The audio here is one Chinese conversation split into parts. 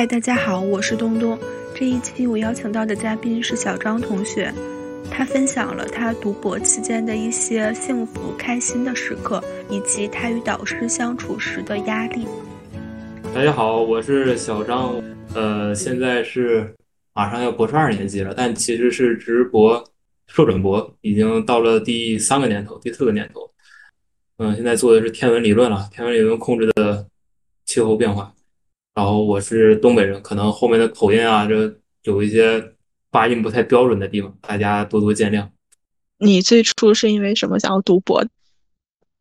嗨，大家好，我是东东。这一期我邀请到的嘉宾是小张同学，他分享了他读博期间的一些幸福、开心的时刻，以及他与导师相处时的压力。大家好，我是小张，呃，现在是马上要博士二年级了，但其实是直博、硕转博，已经到了第三个年头、第四个年头。嗯，现在做的是天文理论了，天文理论控制的气候变化。然后我是东北人，可能后面的口音啊，这有一些发音不太标准的地方，大家多多见谅。你最初是因为什么想要读博？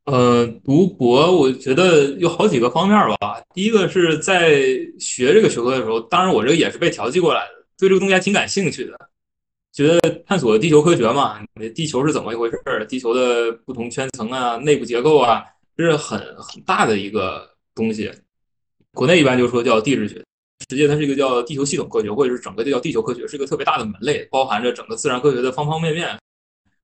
呃，读博我觉得有好几个方面吧。第一个是在学这个学科的时候，当然我这个也是被调剂过来的，对这个东西还挺感兴趣的，觉得探索地球科学嘛，地球是怎么一回事儿，地球的不同圈层啊、内部结构啊，这是很很大的一个东西。国内一般就说叫地质学，实际它是一个叫地球系统科学，或者是整个就叫地球科学，是一个特别大的门类，包含着整个自然科学的方方面面。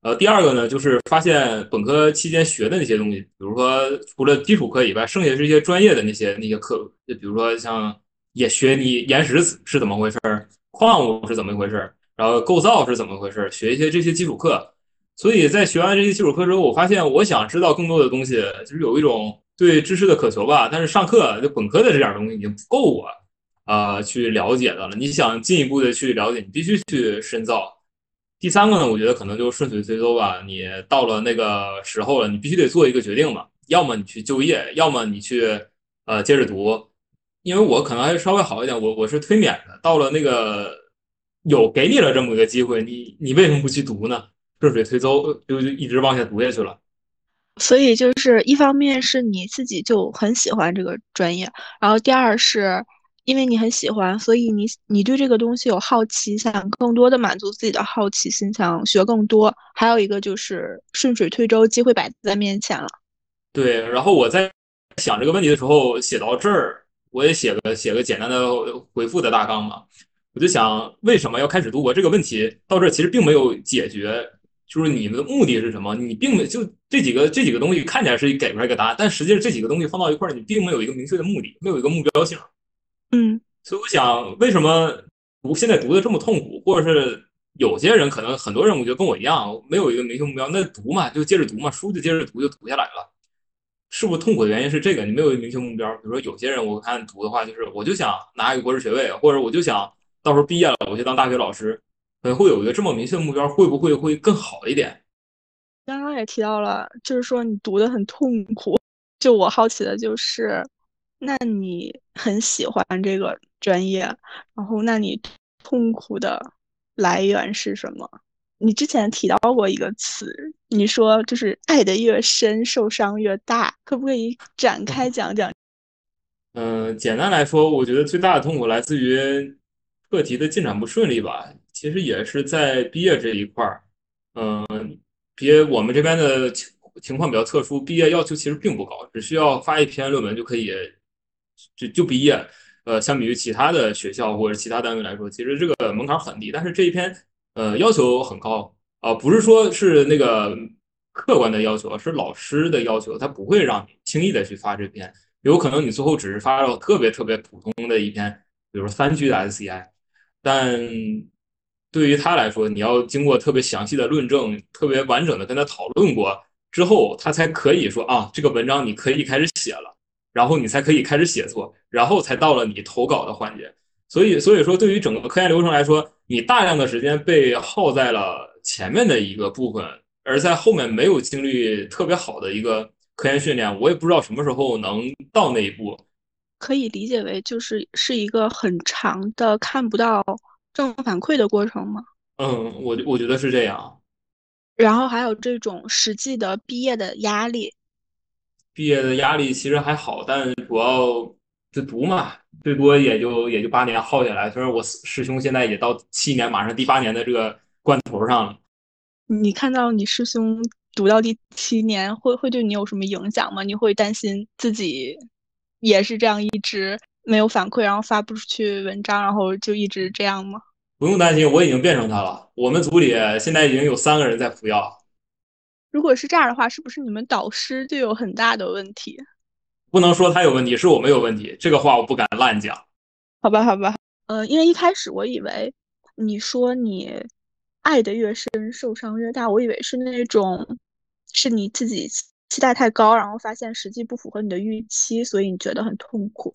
呃，第二个呢，就是发现本科期间学的那些东西，比如说除了基础课以外，剩下是一些专业的那些那些课，就比如说像也学你岩石是怎么回事儿，矿物是怎么一回事儿，然后构造是怎么回事儿，学一些这些基础课。所以在学完这些基础课之后，我发现我想知道更多的东西，就是有一种。对知识的渴求吧，但是上课就本科的这点东西已经不够我，啊，去了解的了。你想进一步的去了解，你必须去深造。第三个呢，我觉得可能就顺水推舟吧。你到了那个时候了，你必须得做一个决定嘛，要么你去就业，要么你去呃接着读。因为我可能还稍微好一点，我我是推免的。到了那个有给你了这么一个机会，你你为什么不去读呢？顺水推舟就就一直往下读下去了。所以就是一方面是你自己就很喜欢这个专业，然后第二是因为你很喜欢，所以你你对这个东西有好奇，想更多的满足自己的好奇心，想学更多。还有一个就是顺水推舟，机会摆在面前了。对，然后我在想这个问题的时候，写到这儿，我也写个写个简单的回复的大纲嘛。我就想为什么要开始读博这个问题，到这儿其实并没有解决。就是你们的目的是什么？你并没就这几个这几个东西看起来是给出来一个答案，但实际上这几个东西放到一块儿，你并没有一个明确的目的，没有一个目标性。嗯，所以我想，为什么读现在读的这么痛苦，或者是有些人可能很多人我觉得跟我一样，没有一个明确目标，那读嘛就接着读嘛，书就接着读就读下来了。是不是痛苦的原因是这个？你没有一个明确目标。比如说有些人我看读的话，就是我就想拿一个博士学位，或者我就想到时候毕业了我就当大学老师。会有一个这么明确的目标，会不会会更好一点？刚刚也提到了，就是说你读的很痛苦。就我好奇的就是，那你很喜欢这个专业，然后那你痛苦的来源是什么？你之前提到过一个词，你说就是爱的越深，受伤越大，可不可以展开讲讲？嗯，简单来说，我觉得最大的痛苦来自于课题的进展不顺利吧。其实也是在毕业这一块儿，嗯，毕我们这边的情情况比较特殊，毕业要求其实并不高，只需要发一篇论文就可以就就毕业。呃，相比于其他的学校或者其他单位来说，其实这个门槛很低。但是这一篇呃要求很高啊，不是说是那个客观的要求，是老师的要求，他不会让你轻易的去发这篇，有可能你最后只是发了特别特别普通的一篇，比如说三句的 SCI，但。对于他来说，你要经过特别详细的论证，特别完整的跟他讨论过之后，他才可以说啊，这个文章你可以开始写了，然后你才可以开始写作，然后才到了你投稿的环节。所以，所以说对于整个科研流程来说，你大量的时间被耗在了前面的一个部分，而在后面没有经历特别好的一个科研训练，我也不知道什么时候能到那一步。可以理解为就是是一个很长的看不到。正反馈的过程吗？嗯，我我觉得是这样。然后还有这种实际的毕业的压力。毕业的压力其实还好，但主要就读嘛，最多也就也就八年耗下来。虽然我师兄现在也到七年，马上第八年的这个关头上了。你看到你师兄读到第七年，会会对你有什么影响吗？你会担心自己也是这样一直？没有反馈，然后发不出去文章，然后就一直这样吗？不用担心，我已经变成他了。我们组里现在已经有三个人在服药。如果是这样的话，是不是你们导师就有很大的问题？不能说他有问题，是我们有问题。这个话我不敢乱讲。好吧，好吧，呃，因为一开始我以为你说你爱的越深，受伤越大，我以为是那种是你自己期待太高，然后发现实际不符合你的预期，所以你觉得很痛苦。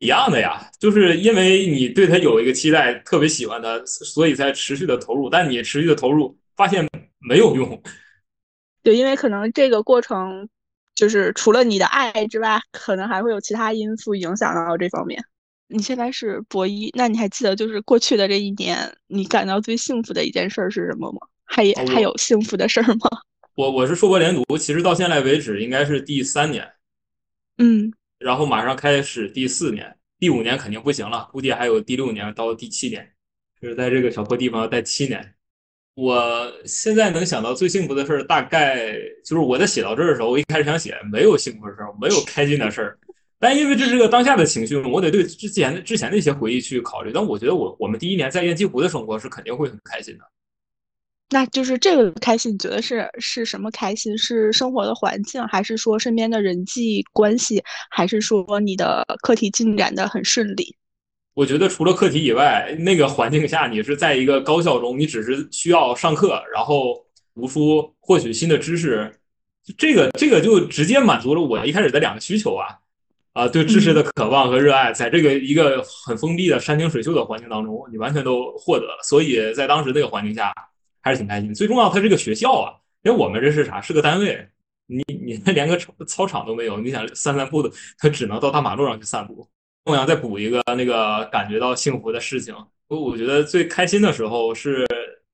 一样的呀，就是因为你对他有一个期待，特别喜欢他，所以才持续的投入。但你持续的投入，发现没有用。对，因为可能这个过程，就是除了你的爱之外，可能还会有其他因素影响到这方面。你现在是博一，那你还记得就是过去的这一年，你感到最幸福的一件事是什么吗？还还有幸福的事儿吗？我我是硕博连读，其实到现在为止应该是第三年。嗯。然后马上开始第四年，第五年肯定不行了，估计还有第六年到第七年，就是在这个小破地方待七年。我现在能想到最幸福的事儿，大概就是我在写到这儿的时候，我一开始想写没有幸福的事儿，没有开心的事儿，但因为这是个当下的情绪，我得对之前的之前的一些回忆去考虑。但我觉得我我们第一年在雁栖湖的生活是肯定会很开心的。那就是这个开心，你觉得是是什么开心？是生活的环境，还是说身边的人际关系，还是说你的课题进展的很顺利？我觉得除了课题以外，那个环境下你是在一个高校中，你只是需要上课，然后读书，获取新的知识，这个这个就直接满足了我一开始的两个需求啊啊，对知识的渴望和热爱，在这个一个很封闭的山清水秀的环境当中，你完全都获得了。所以在当时那个环境下。还是挺开心。最重要，它是个学校啊，因为我们这是啥？是个单位。你你连个操场都没有，你想散散步的，他只能到大马路上去散步。我想再补一个那个感觉到幸福的事情。我我觉得最开心的时候是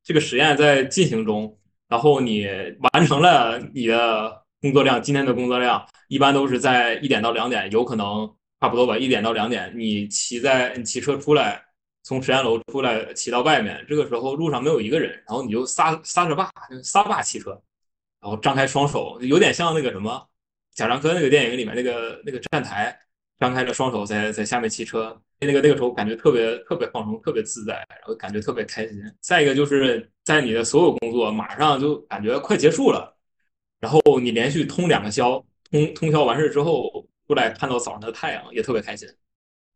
这个实验在进行中，然后你完成了你的工作量，今天的工作量一般都是在一点到两点，有可能差不多吧，一点到两点，你骑在你骑车出来。从实验楼出来，骑到外面，这个时候路上没有一个人，然后你就撒撒着把，撒把骑车，然后张开双手，有点像那个什么贾樟柯那个电影里面那个那个站台，张开了双手在在下面骑车，那个那个时候感觉特别特别放松，特别自在，然后感觉特别开心。再一个就是在你的所有工作马上就感觉快结束了，然后你连续通两个宵，通通宵完事之后出来看到早上的太阳，也特别开心。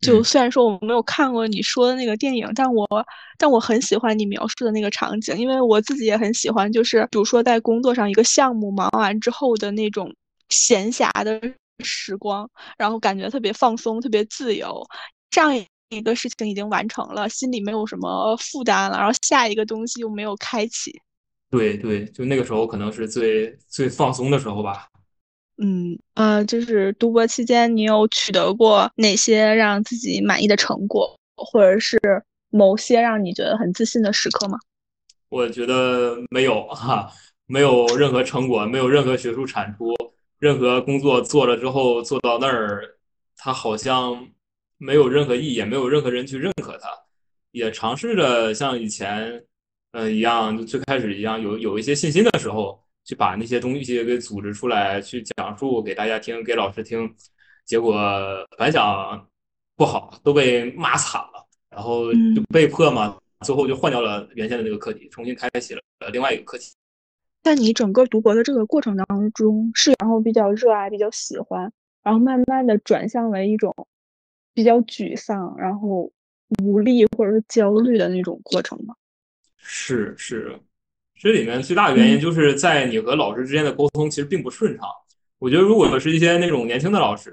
就虽然说我没有看过你说的那个电影，但我但我很喜欢你描述的那个场景，因为我自己也很喜欢，就是比如说在工作上一个项目忙完之后的那种闲暇的时光，然后感觉特别放松、特别自由。这样一个事情已经完成了，心里没有什么负担了，然后下一个东西又没有开启。对对，就那个时候可能是最最放松的时候吧。嗯呃，就是读博期间，你有取得过哪些让自己满意的成果，或者是某些让你觉得很自信的时刻吗？我觉得没有哈，没有任何成果，没有任何学术产出，任何工作做了之后做到那儿，它好像没有任何意义，也没有任何人去认可它。也尝试着像以前呃一样，就最开始一样，有有一些信心的时候。去把那些东西给组织出来，去讲述给大家听，给老师听，结果反响不好，都被骂惨了，然后就被迫嘛，最后就换掉了原先的那个课题，重新开启了另外一个课题。在你整个读博的这个过程当中，是然后比较热爱、比较喜欢，然后慢慢的转向为一种比较沮丧、然后无力或者是焦虑的那种过程吗？是是。这里面最大的原因就是在你和老师之间的沟通其实并不顺畅。我觉得如果是一些那种年轻的老师，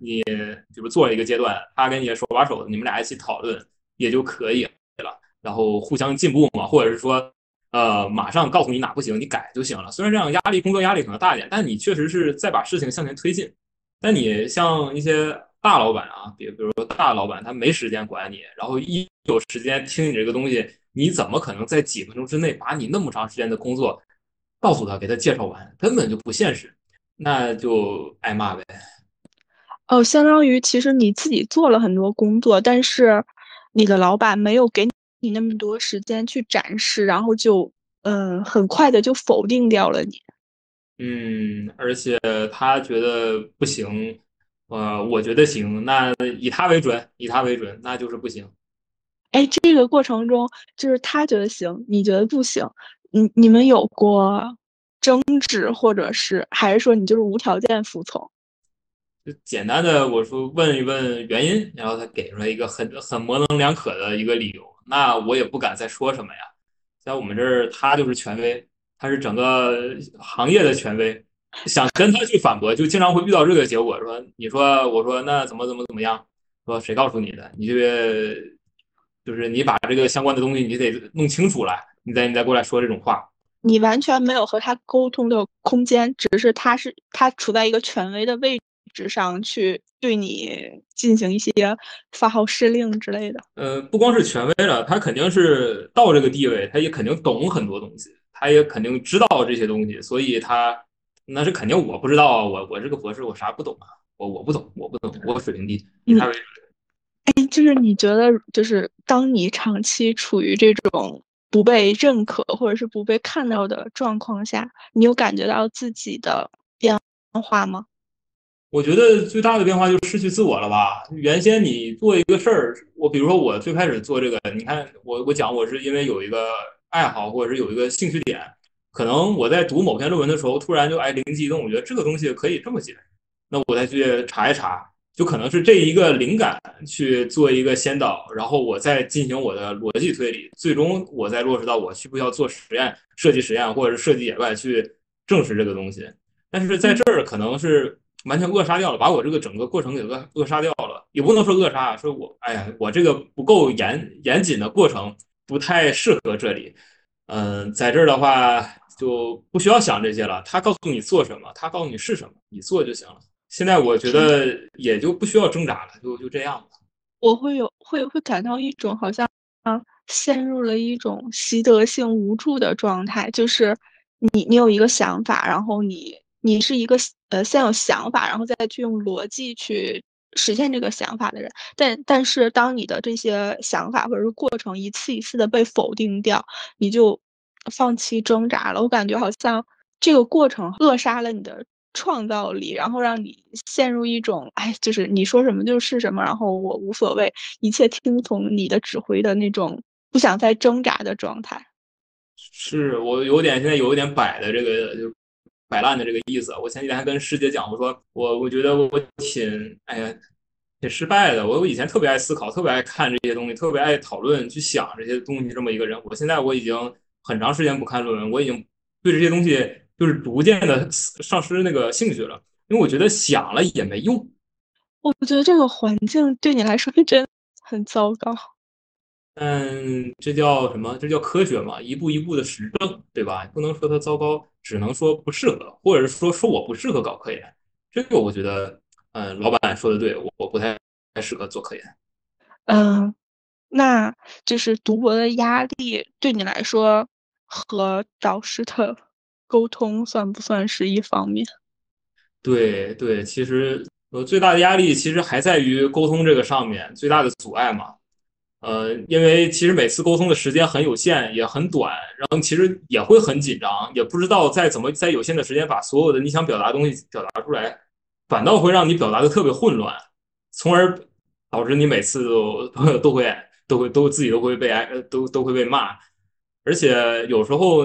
你比如做了一个阶段，他跟你手把手，你们俩一起讨论也就可以了，然后互相进步嘛，或者是说，呃，马上告诉你哪不行，你改就行了。虽然这样压力工作压力可能大一点，但你确实是在把事情向前推进。但你像一些大老板啊，比比如说大老板，他没时间管你，然后一有时间听你这个东西。你怎么可能在几分钟之内把你那么长时间的工作告诉他，给他介绍完？根本就不现实，那就挨骂呗。哦，相当于其实你自己做了很多工作，但是你的老板没有给你那么多时间去展示，然后就嗯，很快的就否定掉了你。嗯，而且他觉得不行，呃，我觉得行，那以他为准，以他为准，那就是不行。哎，这个过程中就是他觉得行，你觉得不行，你你们有过争执，或者是还是说你就是无条件服从？就简单的我说问一问原因，然后他给出来一个很很模棱两可的一个理由，那我也不敢再说什么呀。在我们这儿，他就是权威，他是整个行业的权威，想跟他去反驳，就经常会遇到这个结果。说你说我说那怎么怎么怎么样？说谁告诉你的？你这个就是你把这个相关的东西你得弄清楚了，你再你再过来说这种话。你完全没有和他沟通的空间，只是他是他处在一个权威的位置上去对你进行一些发号施令之类的。呃，不光是权威了，他肯定是到这个地位，他也肯定懂很多东西，他也肯定知道这些东西，所以他那是肯定我不知道啊，我我这个博士我啥不懂啊，我我不懂，我不懂，我水平低，以他为准。哎，就是你觉得，就是当你长期处于这种。不被认可或者是不被看到的状况下，你有感觉到自己的变化吗？我觉得最大的变化就是失去自我了吧。原先你做一个事儿，我比如说我最开始做这个，你看我我讲我是因为有一个爱好或者是有一个兴趣点，可能我在读某篇论文的时候，突然就哎灵机一动，我觉得这个东西可以这么解，那我再去查一查。就可能是这一个灵感去做一个先导，然后我再进行我的逻辑推理，最终我再落实到我需不需要做实验、设计实验，或者是设计野外去证实这个东西。但是在这儿可能是完全扼杀掉了，把我这个整个过程给扼扼杀掉了，也不能说扼杀，说我哎呀，我这个不够严严谨的过程不太适合这里。嗯，在这儿的话就不需要想这些了，他告诉你做什么，他告诉你是什么，你做就行了。现在我觉得也就不需要挣扎了，就就这样吧。我会有会会感到一种好像啊陷入了一种习得性无助的状态，就是你你有一个想法，然后你你是一个呃先有想法，然后再去用逻辑去实现这个想法的人，但但是当你的这些想法或者是过程一次一次的被否定掉，你就放弃挣扎了。我感觉好像这个过程扼杀了你的。创造力，然后让你陷入一种哎，就是你说什么就是什么，然后我无所谓，一切听从你的指挥的那种不想再挣扎的状态。是我有点现在有一点摆的这个就摆烂的这个意思。我前几天还跟师姐讲，我说我我觉得我挺哎呀挺失败的。我我以前特别爱思考，特别爱看这些东西，特别爱讨论去想这些东西这么一个人。我现在我已经很长时间不看论文，我已经对这些东西。就是逐渐的丧失那个兴趣了，因为我觉得想了也没用。我觉得这个环境对你来说是真很糟糕。嗯，这叫什么？这叫科学嘛？一步一步的实证，对吧？不能说它糟糕，只能说不适合，或者是说说我不适合搞科研。这个我觉得，嗯，老板说的对，我我不太太适合做科研。嗯，那就是读博的压力对你来说和导师的。沟通算不算是一方面？对对，其实呃最大的压力其实还在于沟通这个上面，最大的阻碍嘛。呃，因为其实每次沟通的时间很有限，也很短，然后其实也会很紧张，也不知道在怎么在有限的时间把所有的你想表达的东西表达出来，反倒会让你表达的特别混乱，从而导致你每次都 都会都会都自己都会被挨都都会被骂，而且有时候。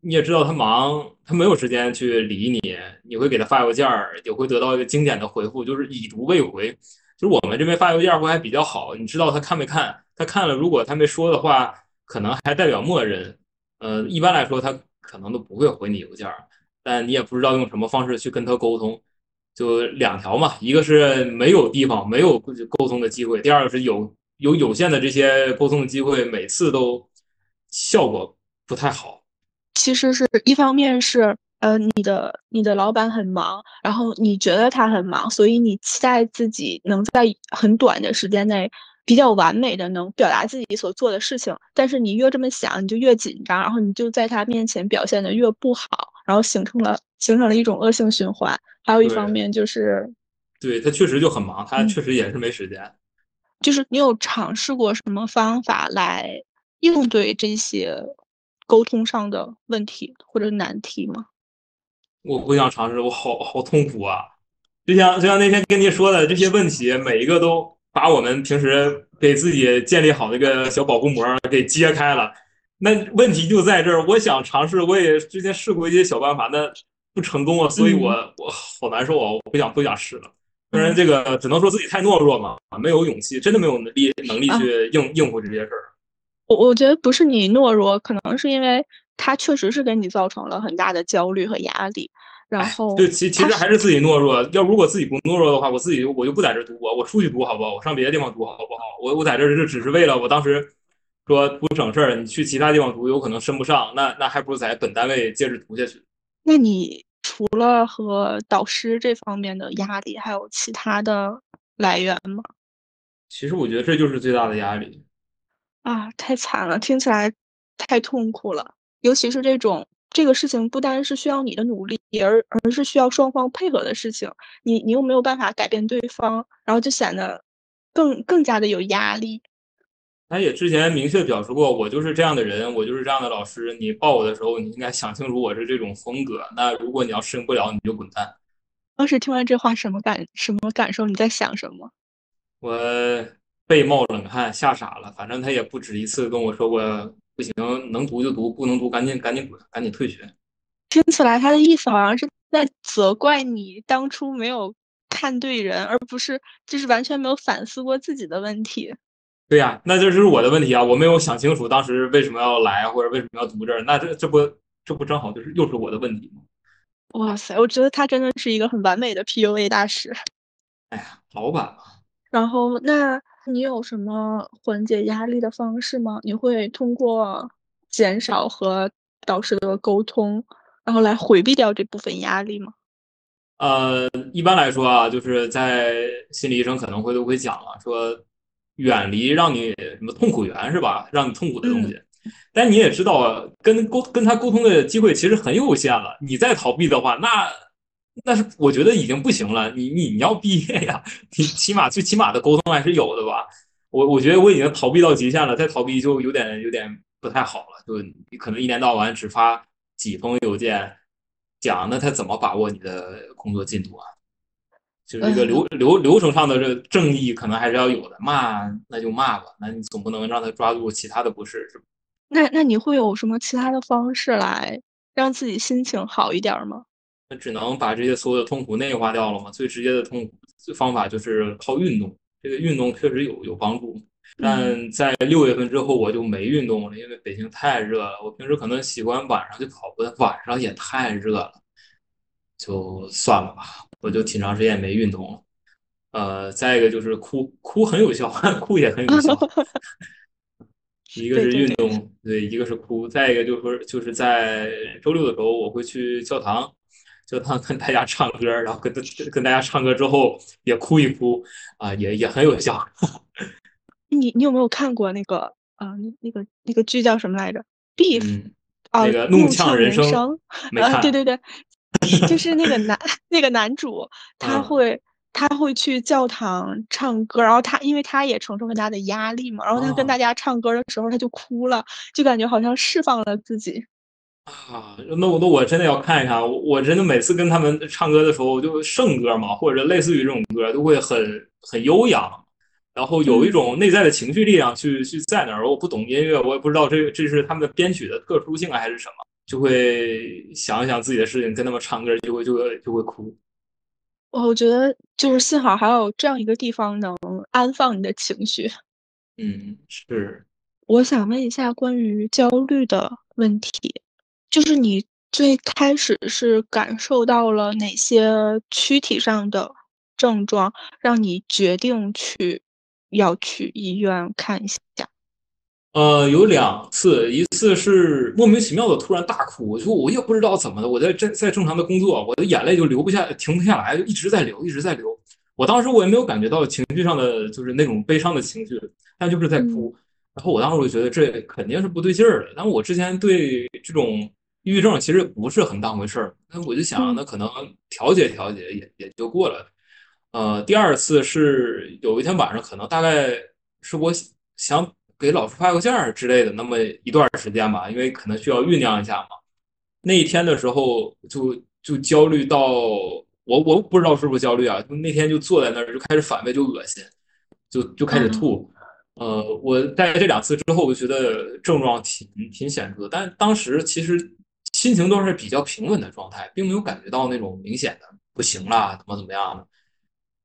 你也知道他忙，他没有时间去理你。你会给他发邮件儿，也会得到一个经典的回复，就是已读未回。就是我们这边发邮件会还比较好，你知道他看没看？他看了，如果他没说的话，可能还代表默认。呃，一般来说他可能都不会回你邮件儿，但你也不知道用什么方式去跟他沟通。就两条嘛，一个是没有地方没有沟通的机会，第二个是有有有限的这些沟通的机会，每次都效果不太好。其实是一方面是，呃，你的你的老板很忙，然后你觉得他很忙，所以你期待自己能在很短的时间内比较完美的能表达自己所做的事情。但是你越这么想，你就越紧张，然后你就在他面前表现的越不好，然后形成了形成了一种恶性循环。还有一方面就是，对他确实就很忙，他确实也是没时间。就是你有尝试过什么方法来应对这些？沟通上的问题或者难题吗？我不想尝试，我好好痛苦啊！就像就像那天跟你说的这些问题，每一个都把我们平时给自己建立好那个小保护膜给揭开了。那问题就在这儿，我想尝试，我也之前试过一些小办法，那不成功啊，所以我我好难受啊！我不想不想试了。当然，这个只能说自己太懦弱嘛，没有勇气，真的没有能力能力去应应付这些事儿。我我觉得不是你懦弱，可能是因为他确实是给你造成了很大的焦虑和压力。然后，对，其其实还是自己懦弱。要如果自己不懦弱的话，我自己我就不在这读博，我出去读好不好？我上别的地方读好不好？我我在这就只是为了我当时说不省事儿，你去其他地方读有可能升不上，那那还不如在本单位接着读下去。那你除了和导师这方面的压力，还有其他的来源吗？其实我觉得这就是最大的压力。啊，太惨了，听起来太痛苦了，尤其是这种。这个事情不单是需要你的努力，而而是需要双方配合的事情。你你又没有办法改变对方，然后就显得更更加的有压力。他也之前明确表示过，我就是这样的人，我就是这样的老师。你报我的时候，你应该想清楚我是这种风格。那如果你要适应不了，你就滚蛋。当时听完这话，什么感什么感受？你在想什么？我背冒冷汗，吓傻了。反正他也不止一次跟我说过。不行，能读就读，不能读赶紧赶紧滚，赶紧退学。听起来他的意思好像是在责怪你当初没有看对人，而不是就是完全没有反思过自己的问题。对呀，那这就是我的问题啊！我没有想清楚当时为什么要来，或者为什么要读这儿，那这这不这不正好就是又是我的问题吗？哇塞，我觉得他真的是一个很完美的 PUA 大师。哎呀，老板嘛。然后那。你有什么缓解压力的方式吗？你会通过减少和导师的沟通，然后来回避掉这部分压力吗？呃，一般来说啊，就是在心理医生可能会都会讲了，说远离让你什么痛苦源是吧？让你痛苦的东西。但你也知道，跟沟跟他沟通的机会其实很有限了。你再逃避的话，那那是我觉得已经不行了。你你你要毕业呀，你起码最起码的沟通还是有的吧。我我觉得我已经逃避到极限了，再逃避就有点有点不太好了。就你可能一年到晚只发几封邮件，讲那他怎么把握你的工作进度啊？就是这个流流流程上的这正义可能还是要有的。骂那就骂吧，那你总不能让他抓住其他的不是是吧？那那你会有什么其他的方式来让自己心情好一点吗？那只能把这些所有的痛苦内化掉了嘛？最直接的痛苦方法就是靠运动。这个运动确实有有帮助，但在六月份之后我就没运动了，因为北京太热了。我平时可能喜欢晚上就跑步，晚上也太热了，就算了吧。我就挺长时间没运动了。呃，再一个就是哭，哭很有效，哭也很有效。一个是运动，对，一个是哭。再一个就是说，就是在周六的时候，我会去教堂。就他跟大家唱歌，然后跟跟大家唱歌之后也哭一哭啊，也也很有效。你你有没有看过那个啊？那那个那个剧叫什么来着？Beef 啊，那个怒呛人生。啊，对对对，就是那个男那个男主，他会他会去教堂唱歌，然后他因为他也承受很大的压力嘛，然后他跟大家唱歌的时候他就哭了，就感觉好像释放了自己。啊，那我那我真的要看一看，我我真的每次跟他们唱歌的时候，就圣歌嘛，或者类似于这种歌，都会很很悠扬，然后有一种内在的情绪力量去去在那儿。我不懂音乐，我也不知道这这是他们的编曲的特殊性还是什么，就会想一想自己的事情，跟他们唱歌就会就会就会哭。我觉得就是幸好还有这样一个地方能安放你的情绪。嗯，是。我想问一下关于焦虑的问题。就是你最开始是感受到了哪些躯体上的症状，让你决定去要去医院看一下？呃，有两次，一次是莫名其妙的突然大哭，我就我也不知道怎么的，我在正在正常的工作，我的眼泪就流不下，停不下来，就一直在流，一直在流。我当时我也没有感觉到情绪上的就是那种悲伤的情绪，但就是在哭。然后我当时我就觉得这肯定是不对劲儿的，但我之前对这种。抑郁症其实不是很当回事儿，那我就想，那可能调节调节也也就过了。呃，第二次是有一天晚上，可能大概是我想给老师发个件儿之类的，那么一段时间吧，因为可能需要酝酿一下嘛。那一天的时候，就就焦虑到我我不知道是不是焦虑啊，就那天就坐在那儿就开始反胃，就恶心，就就开始吐。呃，我在这两次之后，我觉得症状挺挺显著的，但当时其实。心情都是比较平稳的状态，并没有感觉到那种明显的不行了，怎么怎么样的。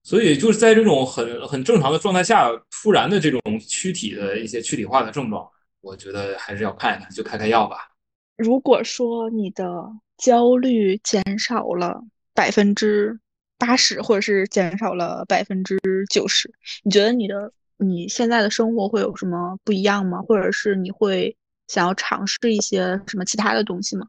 所以就是在这种很很正常的状态下，突然的这种躯体的一些躯体化的症状，我觉得还是要看一看，就开开药吧。如果说你的焦虑减少了百分之八十，或者是减少了百分之九十，你觉得你的你现在的生活会有什么不一样吗？或者是你会想要尝试一些什么其他的东西吗？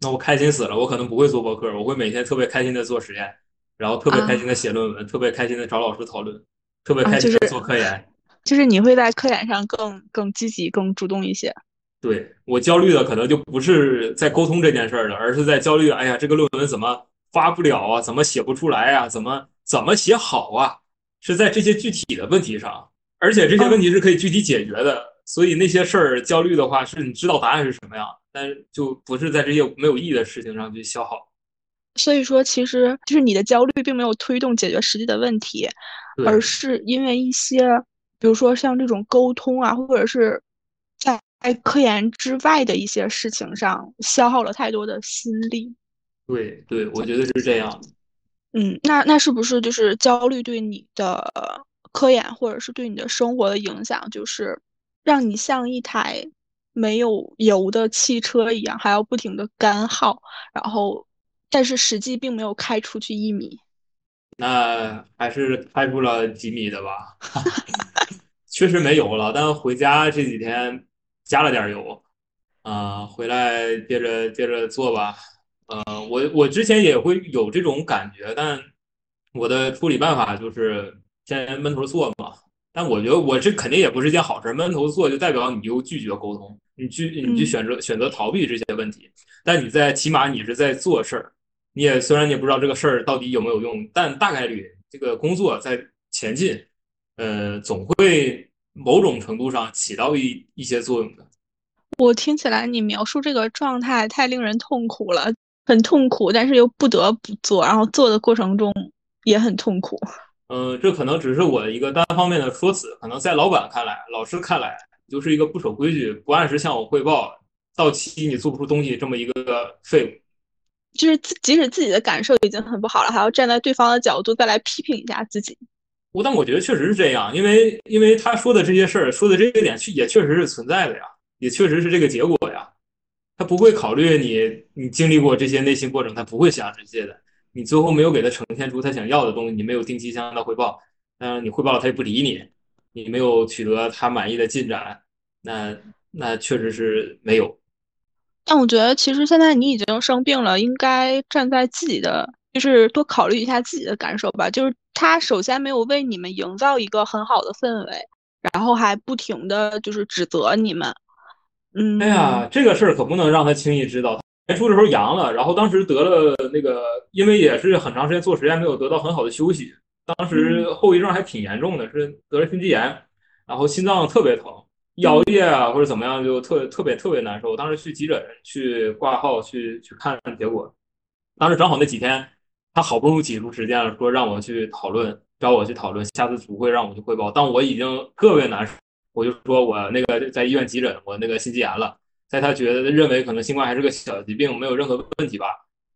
那我开心死了，我可能不会做博客，我会每天特别开心的做实验，然后特别开心的写论文，特别开心的找老师讨论，特别开心的做科研。就是你会在科研上更更积极、更主动一些。对我焦虑的可能就不是在沟通这件事儿了，而是在焦虑，哎呀，这个论文怎么发不了啊？怎么写不出来啊？怎么怎么写好啊？是在这些具体的问题上，而且这些问题是可以具体解决的。所以那些事儿焦虑的话，是你知道答案是什么样，但是就不是在这些没有意义的事情上去消耗。所以说，其实就是你的焦虑并没有推动解决实际的问题，而是因为一些，比如说像这种沟通啊，或者是在。在科研之外的一些事情上消耗了太多的心力。对对，我觉得是这样。嗯，那那是不是就是焦虑对你的科研或者是对你的生活的影响，就是让你像一台没有油的汽车一样，还要不停的干耗，然后但是实际并没有开出去一米。那还是开出了几米的吧？确实没油了，但回家这几天。加了点油，啊，回来接着接着做吧。呃，我我之前也会有这种感觉，但我的处理办法就是先闷头做嘛。但我觉得我这肯定也不是件好事，闷头做就代表你又拒绝沟通，你拒你就选择选择逃避这些问题。但你在起码你是在做事儿，你也虽然你也不知道这个事儿到底有没有用，但大概率这个工作在前进，呃，总会。某种程度上起到一一些作用的。我听起来你描述这个状态太令人痛苦了，很痛苦，但是又不得不做，然后做的过程中也很痛苦。嗯，这可能只是我一个单方面的说辞，可能在老板看来、老师看来，就是一个不守规矩、不按时向我汇报、到期你做不出东西这么一个废物。就是即使自己的感受已经很不好了，还要站在对方的角度再来批评一下自己。我但我觉得确实是这样，因为因为他说的这些事儿，说的这些点，也确实是存在的呀，也确实是这个结果呀。他不会考虑你，你经历过这些内心过程，他不会想这些的。你最后没有给他呈现出他想要的东西，你没有定期向他汇报，嗯，你汇报了他也不理你，你没有取得他满意的进展，那那确实是没有。但我觉得其实现在你已经生病了，应该站在自己的。就是多考虑一下自己的感受吧。就是他首先没有为你们营造一个很好的氛围，然后还不停的就是指责你们。嗯，哎呀，这个事儿可不能让他轻易知道。年初的时候阳了，然后当时得了那个，因为也是很长时间做实验没有得到很好的休息，当时后遗症还挺严重的，是得了心肌炎，然后心脏特别疼，熬夜啊或者怎么样就特特别特别难受。当时去急诊去挂号去去看结果，当时正好那几天。他好不容易挤出时间了，说让我去讨论，找我去讨论，下次组会让我去汇报。但我已经特别难受，我就说我那个在医院急诊，我那个心肌炎了。在他觉得认为可能新冠还是个小疾病，没有任何问题吧，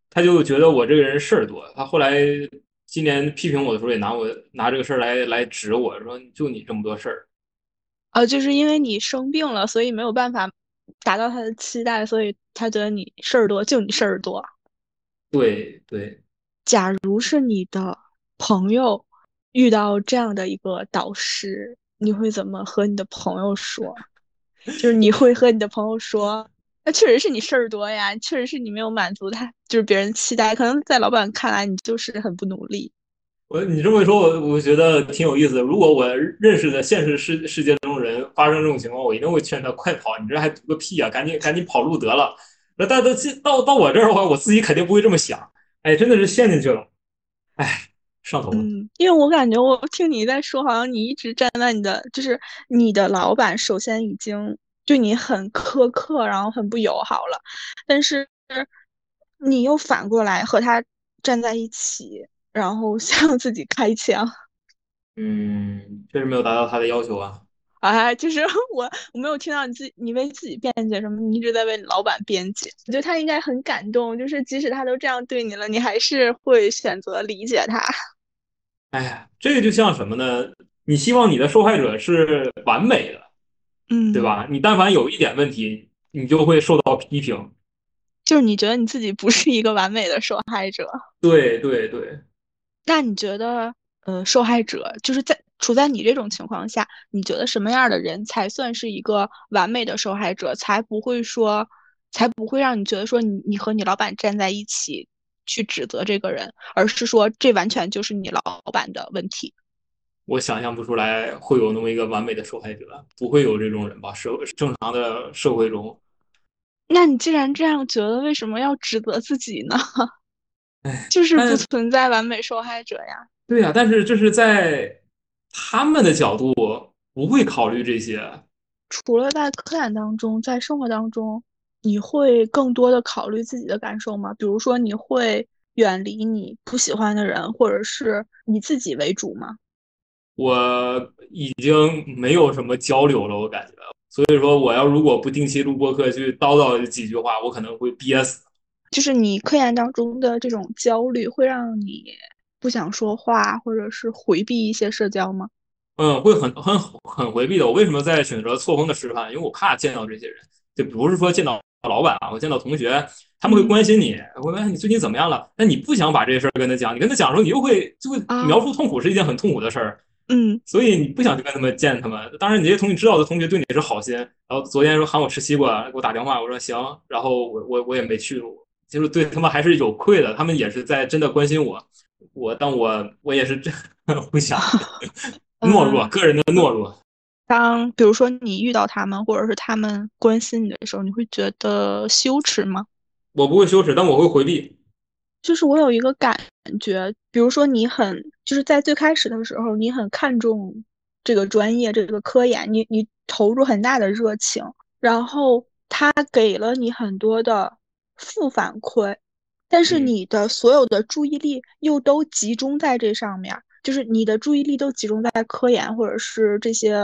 他就觉得我这个人事儿多。他后来今年批评我的时候，也拿我拿这个事儿来来指我说，就你这么多事儿，呃，就是因为你生病了，所以没有办法达到他的期待，所以他觉得你事儿多，就你事儿多。对对。假如是你的朋友遇到这样的一个导师，你会怎么和你的朋友说？就是你会和你的朋友说，那确实是你事儿多呀，确实是你没有满足他，就是别人期待。可能在老板看来，你就是很不努力。我你这么一说，我我觉得挺有意思的。如果我认识的现实世世界中人发生这种情况，我一定会劝他快跑，你这还读个屁啊，赶紧赶紧跑路得了。那但到到到我这儿的话，我自己肯定不会这么想。哎，真的是陷进去了，哎，上头了。嗯，因为我感觉我听你在说，好像你一直站在你的，就是你的老板首先已经对你很苛刻，然后很不友好了，但是你又反过来和他站在一起，然后 向自己开枪。嗯，确实没有达到他的要求啊。啊，就是 我，我没有听到你自己，你为自己辩解什么？你一直在为老板辩解。我觉得他应该很感动，就是即使他都这样对你了，你还是会选择理解他。哎呀，这个就像什么呢？你希望你的受害者是完美的，嗯，对？吧？你但凡有一点问题，你就会受到批评。就是你觉得你自己不是一个完美的受害者，对对对，那你觉得，呃，受害者就是在处在你这种情况下，你觉得什么样的人才算是一个完美的受害者，才不会说，才不会让你觉得说你你和你老板站在一起去指责这个人，而是说这完全就是你老板的问题。我想象不出来会有那么一个完美的受害者，不会有这种人吧？社正常的社会中，那你既然这样觉得，为什么要指责自己呢？就是不存在完美受害者呀。对呀，但是这是在他们的角度不会考虑这些。除了在科研当中，在生活当中，你会更多的考虑自己的感受吗？比如说，你会远离你不喜欢的人，或者是以自己为主吗？我已经没有什么交流了，我感觉。所以说，我要如果不定期录播课去叨叨几句话，我可能会憋死。就是你科研当中的这种焦虑，会让你不想说话，或者是回避一些社交吗？嗯，会很很很回避的。我为什么在选择错峰的吃饭？因为我怕见到这些人，就不是说见到老板啊，我见到同学，他们会关心你，我问你最近怎么样了。那你不想把这些事儿跟他讲，你跟他讲的时候，你又会就会啊描述痛苦是一件很痛苦的事儿。嗯所以你不想去跟他们见他们。当然，你这些同学知道的同学对你也是好心，然后昨天说喊我吃西瓜，给我打电话，我说行，然后我我我也没去，就是对他们还是有愧的，他们也是在真的关心我，我但我我也是这 不想 懦弱，个人的懦弱。当比如说你遇到他们，或者是他们关心你的时候，你会觉得羞耻吗？我不会羞耻，但我会回避。就是我有一个感觉，比如说你很就是在最开始的时候，你很看重这个专业这个科研，你你投入很大的热情，然后他给了你很多的负反馈，但是嗯你的所有的注意力又都集中在这上面儿，就是你的注意力都集中在科研或者是这些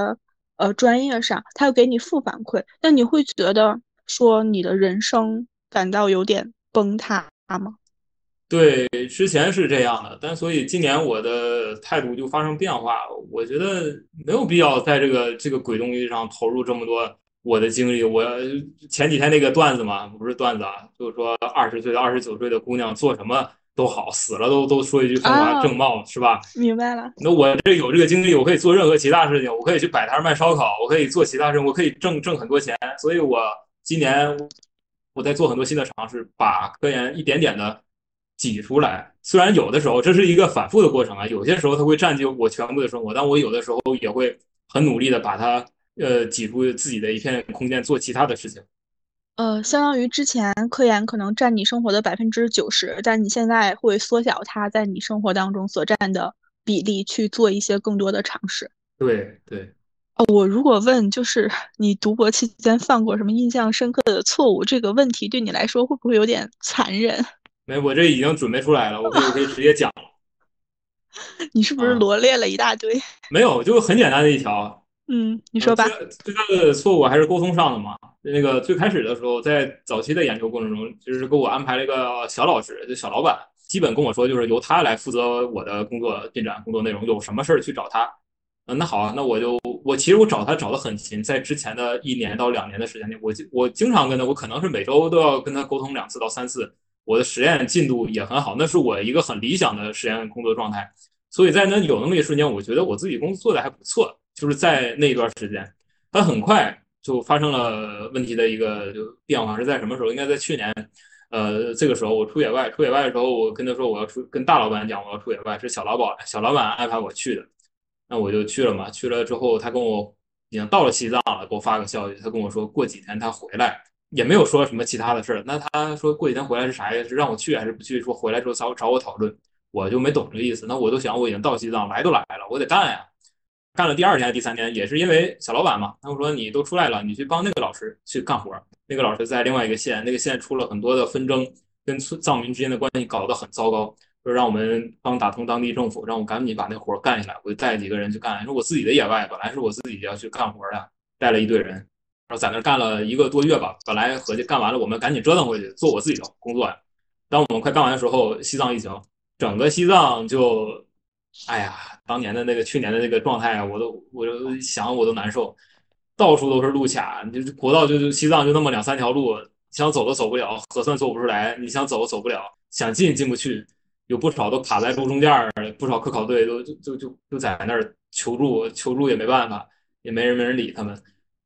呃专业上，他又给你负反馈，那你会觉得说你的人生感到有点崩塌吗？对，之前是这样的，但所以今年我的态度就发生变化。我觉得没有必要在这个这个鬼东西上投入这么多我的精力。我前几天那个段子嘛，不是段子啊，就是说二十岁的、二十九岁的姑娘做什么都好，死了都都说一句风华正茂，是吧？明白了。那我这有这个精力，我可以做任何其他事情，我可以去摆摊卖烧烤，我可以做其他事情，我可以挣挣很多钱。所以我今年我在做很多新的尝试，把科研一点点的挤出来。虽然有的时候这是一个反复的过程啊，有些时候它会占据我全部的生活，但我有的时候也会很努力的把它呃挤出自己的一片空间，做其他的事情。呃，相当于之前科研可能占你生活的百分之九十，但你现在会缩小它在你生活当中所占的比例，去做一些更多的尝试。对对，哦，我如果问，就是你读博期间犯过什么印象深刻的错误，这个问题对你来说会不会有点残忍？没，我这已经准备出来了，我可以我可以直接讲。你是不是啊罗列了一大堆？没有，就很简单的一条，嗯，你说吧。最最大的错误还是沟通上的嘛。那个最开始的时候，在早期的研究过程中，就是给我安排了一个小老师，就小老板，基本跟我说，就是由他来负责我的工作进展、工作内容，有什么事儿去找他。嗯，那好啊，那我就我其实我找他找的很勤，在之前的一年到两年的时间内，我我经常跟他，我可能是每周都要跟他沟通两次到三次。我的实验进度也很好，那是我一个很理想的实验工作状态。所以在那有那么一瞬间，我觉得我自己工作做的还不错，就是在那一段时间，但很快就发生了问题的一个就变化，是在什么时候？应该在去年，呃，这个时候我出野外，出野外的时候，我跟他说我要出，跟大老板讲我要出野外，是小老板小老板安排我去的，那我就去了嘛。去了之后，他跟我已经到了西藏了，给我发个消息，他跟我说过几天他回来，也没有说什么其他的事儿。那他说过几天回来是啥呀？是让我去还是不去？说回来之后找找我讨论。我就没懂这个意思，那我都想我已经到西藏，来都来了，我得干呀。干了第二天、第三天，也是因为小老板嘛，他们说你都出来了，你去帮那个老师去干活。那个老师在另外一个县，那个县出了很多的纷争，跟藏民之间的关系搞得很糟糕，说让我们帮打通当地政府，让我赶紧把那活干下来。我就带几个人去干，说我自己的野外本来是我自己要去干活的，带了一队人，然后在那干了一个多月吧。本来合计干完了，我们赶紧折腾回去做我自己的工作呀。当我们快干完的时候，西藏疫情。整个西藏就哎呀，当年的那个去年的那个状态啊，我都我都想我都难受，到处都是路卡，就国道就就西藏就那么两三条路，想走都走不了，核算做不出来，你想走走不了，想进进不去，有不少都卡在路中间儿不少科考队都就就就就在那儿求助，求助也没办法，也没人没人理他们。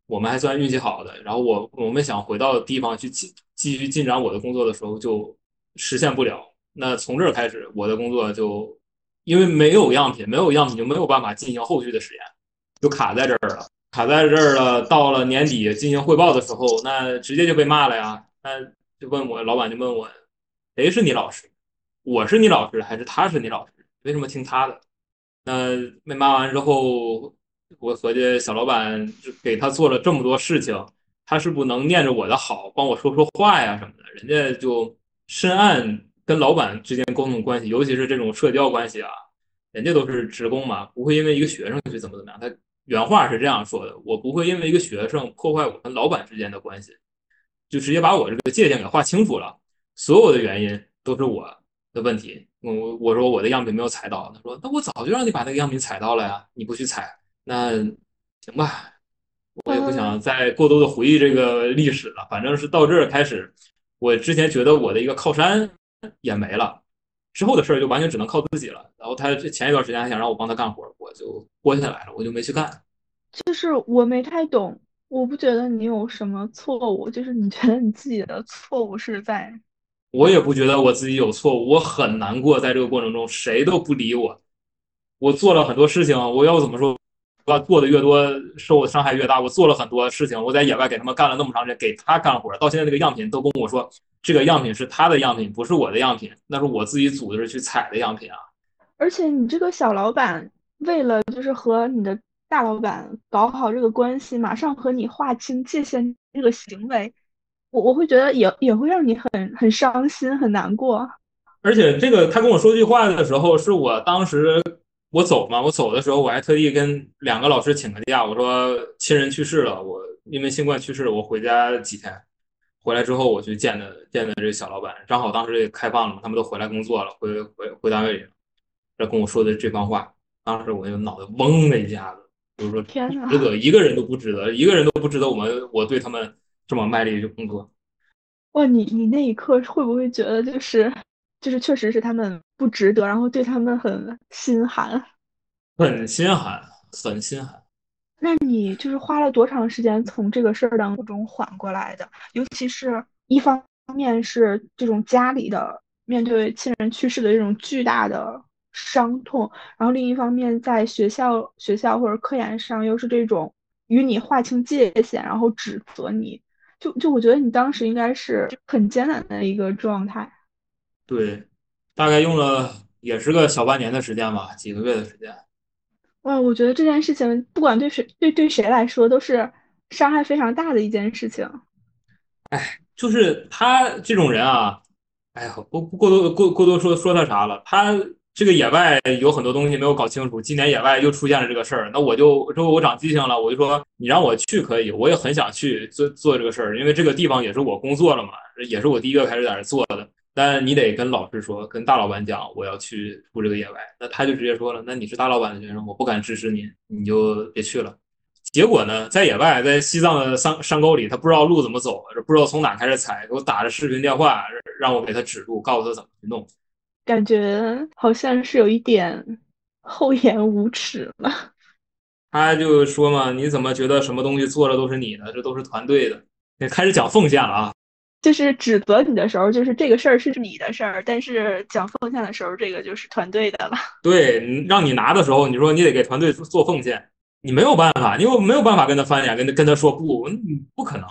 我们还算运气好的，然后我我们想回到地方去继继续进展我的工作的时候，就实现不了。那从这儿开始，我的工作就。因为没有样品，没有样品就没有办法进行后续的实验，就卡在这儿了，卡在这儿了。到了年底进行汇报的时候，那直接就被骂了呀。那就问我，老板就问我，谁是你老师？我是你老师还是他是你老师？为什么听他的？那被骂完之后，我合计小老板给他做了这么多事情，他是不能念着我的好，帮我说说话呀什么的。人家就深谙。跟老板之间沟通关系，尤其是这种社交关系啊，人家都是职工嘛，不会因为一个学生去怎么怎么样。他原话是这样说的：“我不会因为一个学生破坏我跟老板之间的关系，就直接把我这个界限给划清楚了。所有的原因都是我的问题。我我说我的样品没有踩到，他说那我早就让你把那个样品踩到了呀，你不去踩，那行吧，我也不想再过多的回忆这个历史了。反正是到这儿开始，我之前觉得我的一个靠山。”也没了，之后的事儿就完全只能靠自己了。然后他前一段时间还想让我帮他干活，我就拖下来了，我就没去干。就是我没太懂，我不觉得你有什么错误，就是你觉得你自己的错误是在……我也不觉得我自己有错误，我很难过，在这个过程中谁都不理我，我做了很多事情，我要怎么说？做的越多，受的伤害越大。我做了很多事情，我在野外给他们干了那么长时间，给他干活，到现在那个样品都跟我说，这个样品是他的样品，不是我的样品，那是我自己组织去采的样品啊。而且你这个小老板，为了就是和你的大老板搞好这个关系，马上和你划清界限，这个行为，我我会觉得也也会让你很很伤心，很难过。而且这个他跟我说句话的时候，是我当时。我走嘛，我走的时候我还特地跟两个老师请个假，我说亲人去世了，我因为新冠去世了，我回家几天。回来之后我去见的见的这小老板，正好当时也开放了嘛，他们都回来工作了，回回回单位里，这跟我说的这番话，当时我就脑袋嗡的一下子，就是说天值得一个人都不值得，一个人都不值得我们我对他们这么卖力去工作。哇，你你那一刻会不会觉得就是就是确实是他们？不值得，然后对他们很心寒，很心寒，很心寒。那你就是花了多长时间从这个事儿当中缓过来的？尤其是一方面是这种家里的面对亲人去世的这种巨大的伤痛，然后另一方面在学校学校或者科研上又是这种与你划清界限，然后指责你，就就我觉得你当时应该是很艰难的一个状态。对。大概用了也是个小半年的时间吧，几个月的时间。哇，我觉得这件事情不管对谁对对谁来说都是伤害非常大的一件事情。哎，就是他这种人啊，哎呀，不不过多过过多说说他啥了。他这个野外有很多东西没有搞清楚，今年野外又出现了这个事儿，那我就之后我长记性了，我就说你让我去可以，我也很想去做做这个事儿，因为这个地方也是我工作了嘛，也是我第一个开始在这做的。但你得跟老师说，跟大老板讲，我要去出这个野外。那他就直接说了，那你是大老板的学生，我不敢支持你，你就别去了。结果呢，在野外，在西藏的山山沟里，他不知道路怎么走，不知道从哪开始踩，给我打着视频电话，让我给他指路，告诉他怎么去弄。感觉好像是有一点厚颜无耻了。他就说嘛，你怎么觉得什么东西做的都是你的？这都是团队的。开始讲奉献了啊。就是指责你的时候，就是这个事儿是你的事儿；但是讲奉献的时候，这个就是团队的了。对，让你拿的时候，你说你得给团队做奉献，你没有办法，你又没有办法跟他翻脸，跟他跟他说不，不可能。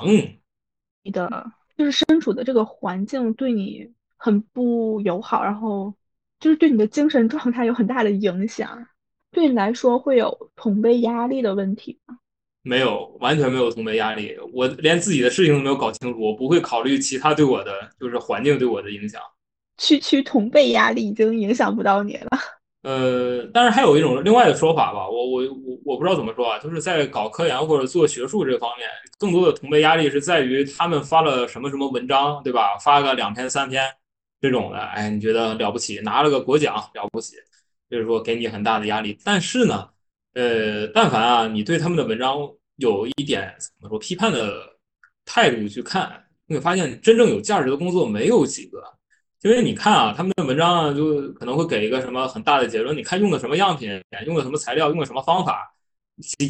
你的就是身处的这个环境对你很不友好，然后就是对你的精神状态有很大的影响，对你来说会有同辈压力的问题吗？没有，完全没有同辈压力。我连自己的事情都没有搞清楚，我不会考虑其他对我的，就是环境对我的影响。区区同辈压力已经影响不到你了。呃，但是还有一种另外的说法吧，我我我我不知道怎么说啊，就是在搞科研或者做学术这方面，更多的同辈压力是在于他们发了什么什么文章，对吧？发个两篇三篇这种的，哎，你觉得了不起，拿了个国奖了不起。就是说给你很大的压力。但是呢，呃，但凡啊，你对他们的文章有一点怎么说批判的态度去看，你会发现真正有价值的工作没有几个。因为你看啊，他们的文章啊，就可能会给一个什么很大的结论，你看用的什么样品，用的什么材料，用的什么方法，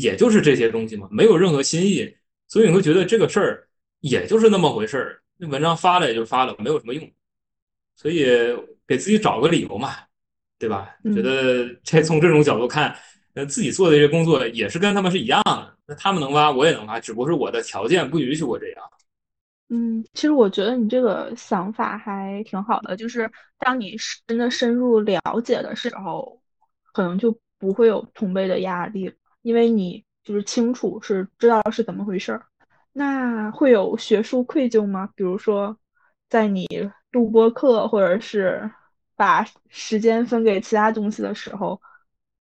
也就是这些东西嘛，没有任何新意，所以你会觉得这个事儿也就是那么回事儿。那文章发了也就发了，没有什么用，所以给自己找个理由嘛，对吧？觉得这从这种角度看，自己做的这些工作也是跟他们是一样的，那他们能挖，我也能挖，只不过是我的条件不允许我这样。嗯，其实我觉得你这个想法还挺好的，就是当你真的深入了解的时候，可能就不会有同辈的压力，因为你就是清楚是知道是怎么回事儿。那会有学术愧疚吗？比如说，在你录播课或者是把时间分给其他东西的时候，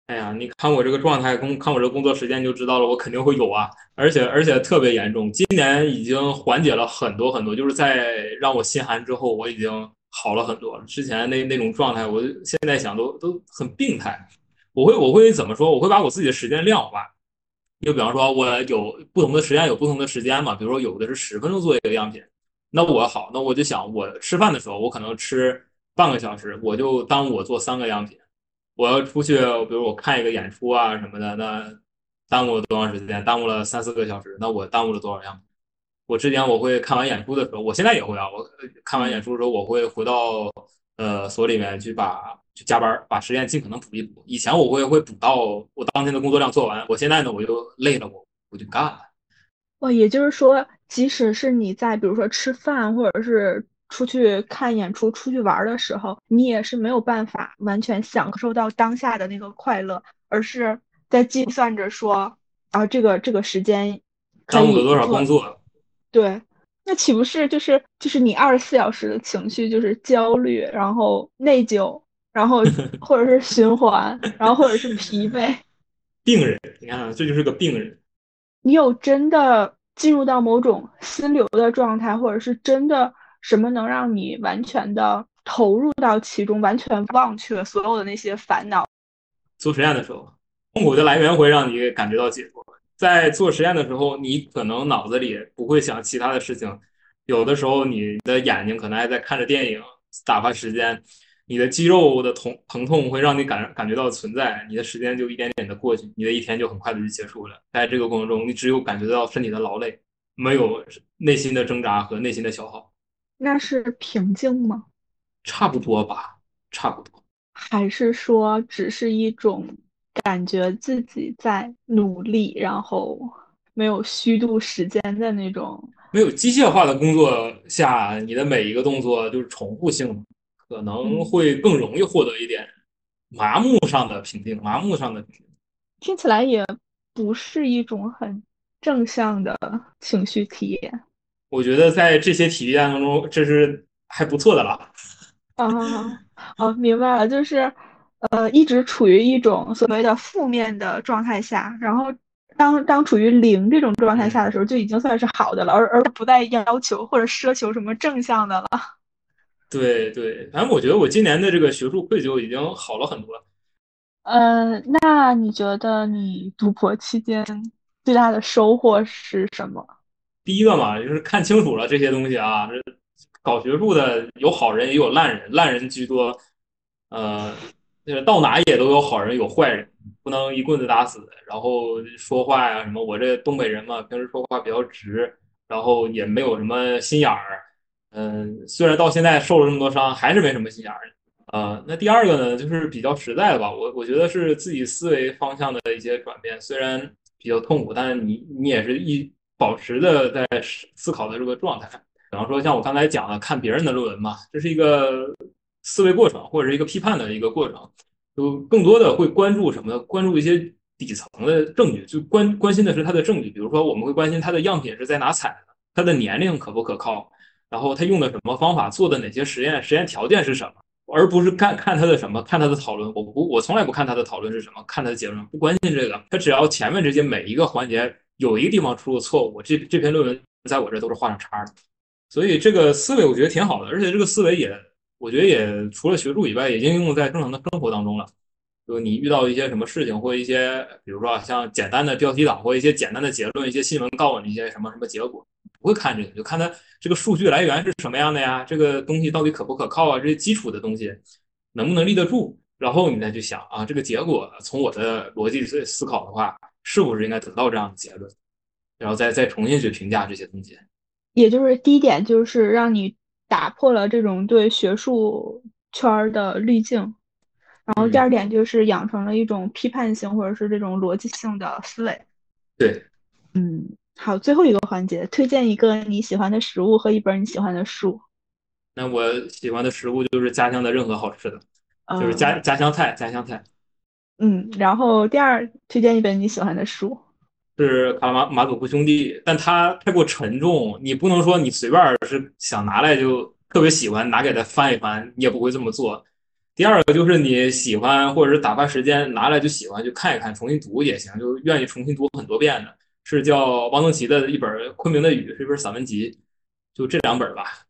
哎呀，你看我这个状态，工看我这工作时间就知道了，我肯定会有啊，而且而且特别严重。今年已经缓解了很多很多，就是在让我心寒之后，我已经好了很多了。之前那那种状态，我现在想都都很病态。我会我会怎么说？我会把我自己的时间量化。就比方说，我有不同的时间，有不同的时间嘛。比如说，有的是十分钟做一个样品，那我好，那我就想，我吃饭的时候，我可能吃半个小时，我就当我做三个样品。我要出去，比如我看一个演出啊什么的，那耽误了多长时间？耽误了三四个小时，那我耽误了多少样？我之前我会看完演出的时候，我现在也会啊。我看完演出的时候，我会回到呃所里面去把。去加班，把时间尽可能补一补。以前我会会补到我当天的工作量做完，我现在呢，我就累了，我我就干了。哦，也就是说，即使是你在比如说吃饭，或者是出去看演出、出去玩的时候，你也是没有办法完全享受到当下的那个快乐，而是在计算着说啊，这个这个时间耽误了多少工作？对。那岂不是就是就是你二十四小时的情绪就是焦虑，然后内疚。然后，或者是循环，然后或者是疲惫，病人，你看，这就是个病人。你有真的进入到某种心流的状态，或者是真的什么能让你完全的投入到其中，完全忘却所有的那些烦恼？做实验的时候，痛苦的来源会让你感觉到解脱。在做实验的时候，你可能脑子里不会想其他的事情，有的时候你的眼睛可能还在看着电影，打发时间。你的肌肉的痛疼痛会让你感感觉到存在，你的时间就一点点的过去，你的一天就很快的就结束了。在这个过程中，你只有感觉到身体的劳累，没有内心的挣扎和内心的消耗。那是平静吗？差不多吧，差不多。还是说只是一种感觉自己在努力，然后没有虚度时间的那种？没有机械化的工作下，你的每一个动作就是重复性。可能会更容易获得一点麻木上的平静，麻木上的平静，听起来也不是一种很正向的情绪体验。我觉得在这些体验当中，这是还不错的了。啊，哦，明白了，就是呃，一直处于一种所谓的负面的状态下，然后当当处于零这种状态下的时候，就已经算是好的了，而而不再要求或者奢求什么正向的了。对对，反正我觉得我今年的这个学术愧疚已经好了很多。呃，那你觉得你读博期间最大的收获是什么？第一个嘛，就是看清楚了这些东西啊，这搞学术的有好人也有烂人，烂人居多。呃，到哪也都有好人有坏人，不能一棍子打死。然后说话呀什么，我这东北人嘛，平时说话比较直，然后也没有什么心眼儿。嗯，虽然到现在受了这么多伤，还是没什么心眼儿。呃，那第二个呢，就是比较实在的吧。我我觉得是自己思维方向的一些转变，虽然比较痛苦，但是你你也是一保持的在思考的这个状态。比方说，像我刚才讲的，看别人的论文嘛，这是一个思维过程，或者是一个批判的一个过程，就更多的会关注什么？关注一些底层的证据，就关关心的是它的证据。比如说，我们会关心它的样品是在哪采的，它的年龄可不可靠。然后他用的什么方法，做的哪些实验，实验条件是什么，而不是看看他的什么，看他的讨论。我不，我从来不看他的讨论是什么，看他的结论，不关心这个。他只要前面这些每一个环节有一个地方出了错误，这这篇论文在我这都是画上叉的。所以这个思维我觉得挺好的，而且这个思维也，我觉得也除了学术以外，也应用在正常的生活当中了。就你遇到一些什么事情，或一些比如说像简单的标题党，或一些简单的结论，一些新闻告诉你一些什么什么结果，不会看这个，就看它这个数据来源是什么样的呀？这个东西到底可不可靠啊？这些基础的东西能不能立得住？然后你再去想啊，这个结果从我的逻辑思思考的话，是不是应该得到这样的结论？然后再再重新去评价这些东西。也就是第一点，就是让你打破了这种对学术圈的滤镜。然后第二点就是养成了一种批判性或者是这种逻辑性的思维。对，嗯，好，最后一个环节，推荐一个你喜欢的食物和一本你喜欢的书。那我喜欢的食物就是家乡的任何好吃的，就是家家乡菜，家乡菜。嗯，然后第二推荐一本你喜欢的书，是《卡拉马马佐夫兄弟》，但它太过沉重，你不能说你随便是想拿来就特别喜欢拿给他翻一翻，你也不会这么做。第二个就是你喜欢或者是打发时间拿来就喜欢去看一看，重新读也行，就愿意重新读很多遍的，是叫汪曾祺的一本《昆明的雨》，是一本散文集，就这两本吧。